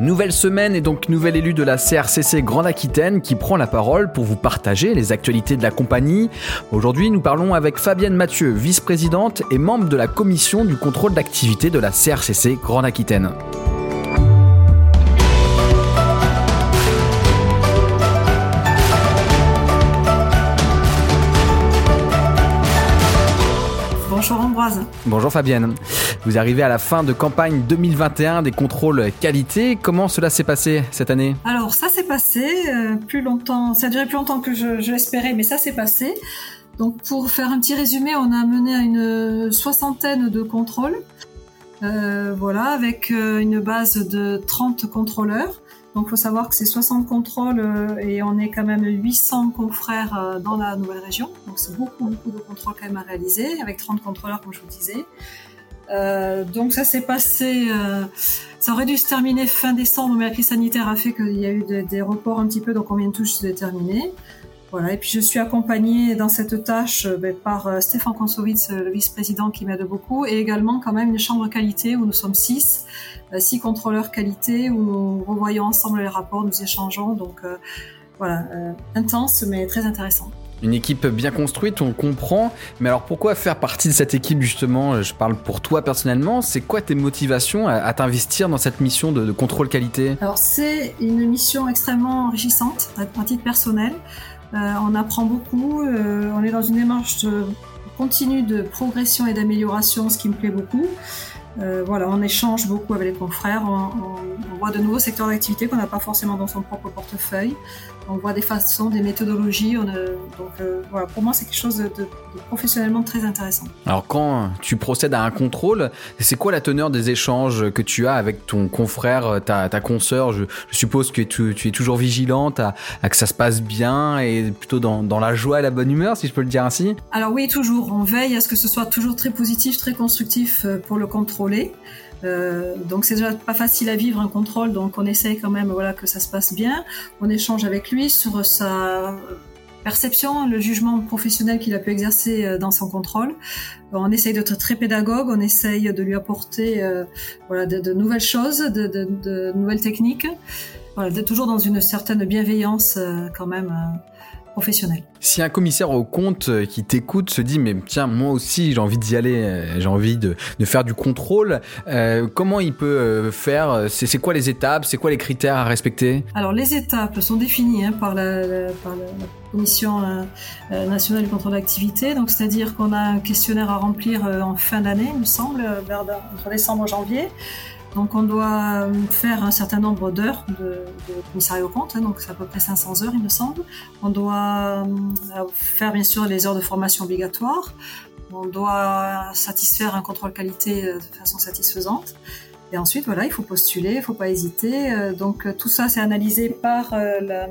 Nouvelle semaine et donc nouvel élu de la CRCC Grande Aquitaine qui prend la parole pour vous partager les actualités de la compagnie. Aujourd'hui, nous parlons avec Fabienne Mathieu, vice-présidente et membre de la commission du contrôle d'activité de la CRCC Grande Aquitaine. Bonjour Ambroise. Bonjour Fabienne. Vous arrivez à la fin de campagne 2021 des contrôles qualité. Comment cela s'est passé cette année? Alors ça s'est passé euh, plus longtemps, ça a duré plus longtemps que je, je l'espérais, mais ça s'est passé. Donc pour faire un petit résumé, on a mené à une soixantaine de contrôles. Euh, voilà, avec euh, une base de 30 contrôleurs. Donc, il faut savoir que c'est 60 contrôles et on est quand même 800 confrères dans la nouvelle région. Donc, c'est beaucoup, beaucoup de contrôles quand même à réaliser avec 30 contrôleurs, comme je vous disais. Euh, donc, ça s'est passé. Euh, ça aurait dû se terminer fin décembre, mais la crise sanitaire a fait qu'il y a eu des, des, reports un petit peu, donc on vient tous de terminer. Voilà, et puis je suis accompagnée dans cette tâche ben, par Stéphane Konsowitz, le vice-président qui m'aide beaucoup, et également quand même une chambre qualité où nous sommes six, six contrôleurs qualité, où nous revoyons ensemble les rapports, nous échangeons, donc euh, voilà, euh, intense mais très intéressant. Une équipe bien construite, on comprend. Mais alors pourquoi faire partie de cette équipe justement? Je parle pour toi personnellement. C'est quoi tes motivations à, t'investir dans cette mission de, contrôle qualité? Alors c'est une mission extrêmement enrichissante à titre personnel. Euh, on apprend beaucoup. Euh, on est dans une démarche continue de progression et d'amélioration, ce qui me plaît beaucoup. Euh, voilà, on échange beaucoup avec les confrères, on, on, on voit de nouveaux secteurs d'activité qu'on n'a pas forcément dans son propre portefeuille. On voit des façons, des méthodologies. On, euh, donc euh, voilà, pour moi, c'est quelque chose de, de, de, professionnellement très intéressant. Alors quand tu procèdes à un contrôle, c'est quoi la teneur des échanges que tu as avec ton confrère, ta, ta consoeur? Je, je, suppose que tu, tu, es toujours vigilante à, à, que ça se passe bien et plutôt dans, dans, la joie et la bonne humeur, si je peux le dire ainsi? Alors oui, toujours. On veille à ce que ce soit toujours très positif, très constructif pour le Euh, donc c'est déjà pas facile à vivre un contrôle, donc on essaye quand même voilà que ça se passe bien. On échange avec lui sur sa perception, le jugement professionnel qu'il a pu exercer euh, dans son contrôle. On essaye d'être très pédagogue, on essaye de lui apporter euh, voilà de, nouvelles choses, de, nouvelles techniques. Voilà, toujours dans une certaine bienveillance quand même Si un commissaire au compte euh, qui t'écoute se dit mais tiens moi aussi j'ai envie d'y aller, euh, j'ai envie de, de, faire du contrôle, euh, comment il peut faire C'est quoi les étapes C'est quoi les critères à respecter? Alors les étapes sont définies hein, par, la, la, par la, Commission euh, nationale du contrôle d'activité, donc c'est-à-dire qu'on a un questionnaire à remplir en fin d'année, il me semble, vers entre décembre et janvier. Donc on doit faire un certain nombre d'heures de, commissariat au compte, hein, donc c'est à peu près 500 heures il me semble. On doit euh, faire bien sûr les heures de formation obligatoires. On doit satisfaire un contrôle qualité de façon satisfaisante. Et ensuite, voilà, il faut postuler, il ne faut pas hésiter. Euh, donc tout ça, c'est analysé par euh,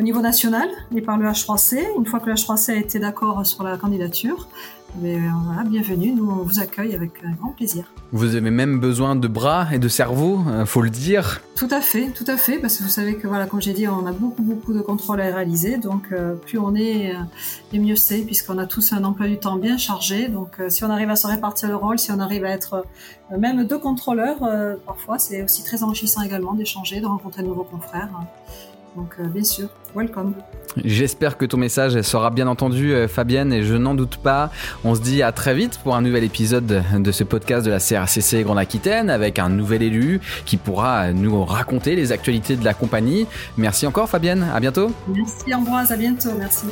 au niveau national et par le H3C. Une fois que le H3C a été d'accord sur la candidature, mais euh, voilà, bienvenue, nous on vous accueille avec un grand plaisir. Vous avez même besoin de bras et de cerveau, faut le dire. Tout à fait, tout à fait, parce que vous savez que voilà, comme j'ai dit, on a beaucoup beaucoup de contrôles à réaliser, donc euh, plus on est, euh, et mieux c'est, puisqu'on a tous un emploi du temps bien chargé. Donc euh, si on arrive à se répartir le rôle, si on arrive à être euh, même deux contrôleurs, euh, parfois c'est aussi très enrichissant également d'échanger, de rencontrer de nouveaux confrères. Donc euh, bien sûr, welcome. J'espère que ton message sera bien entendu, euh, Fabienne, et je n'en doute pas. On se dit à très vite pour un nouvel épisode de ce podcast de la CRCC Grande Aquitaine avec un nouvel élu qui pourra nous raconter les actualités de la compagnie. Merci encore, Fabienne. À bientôt. Merci, Ambroise. À bientôt. Merci.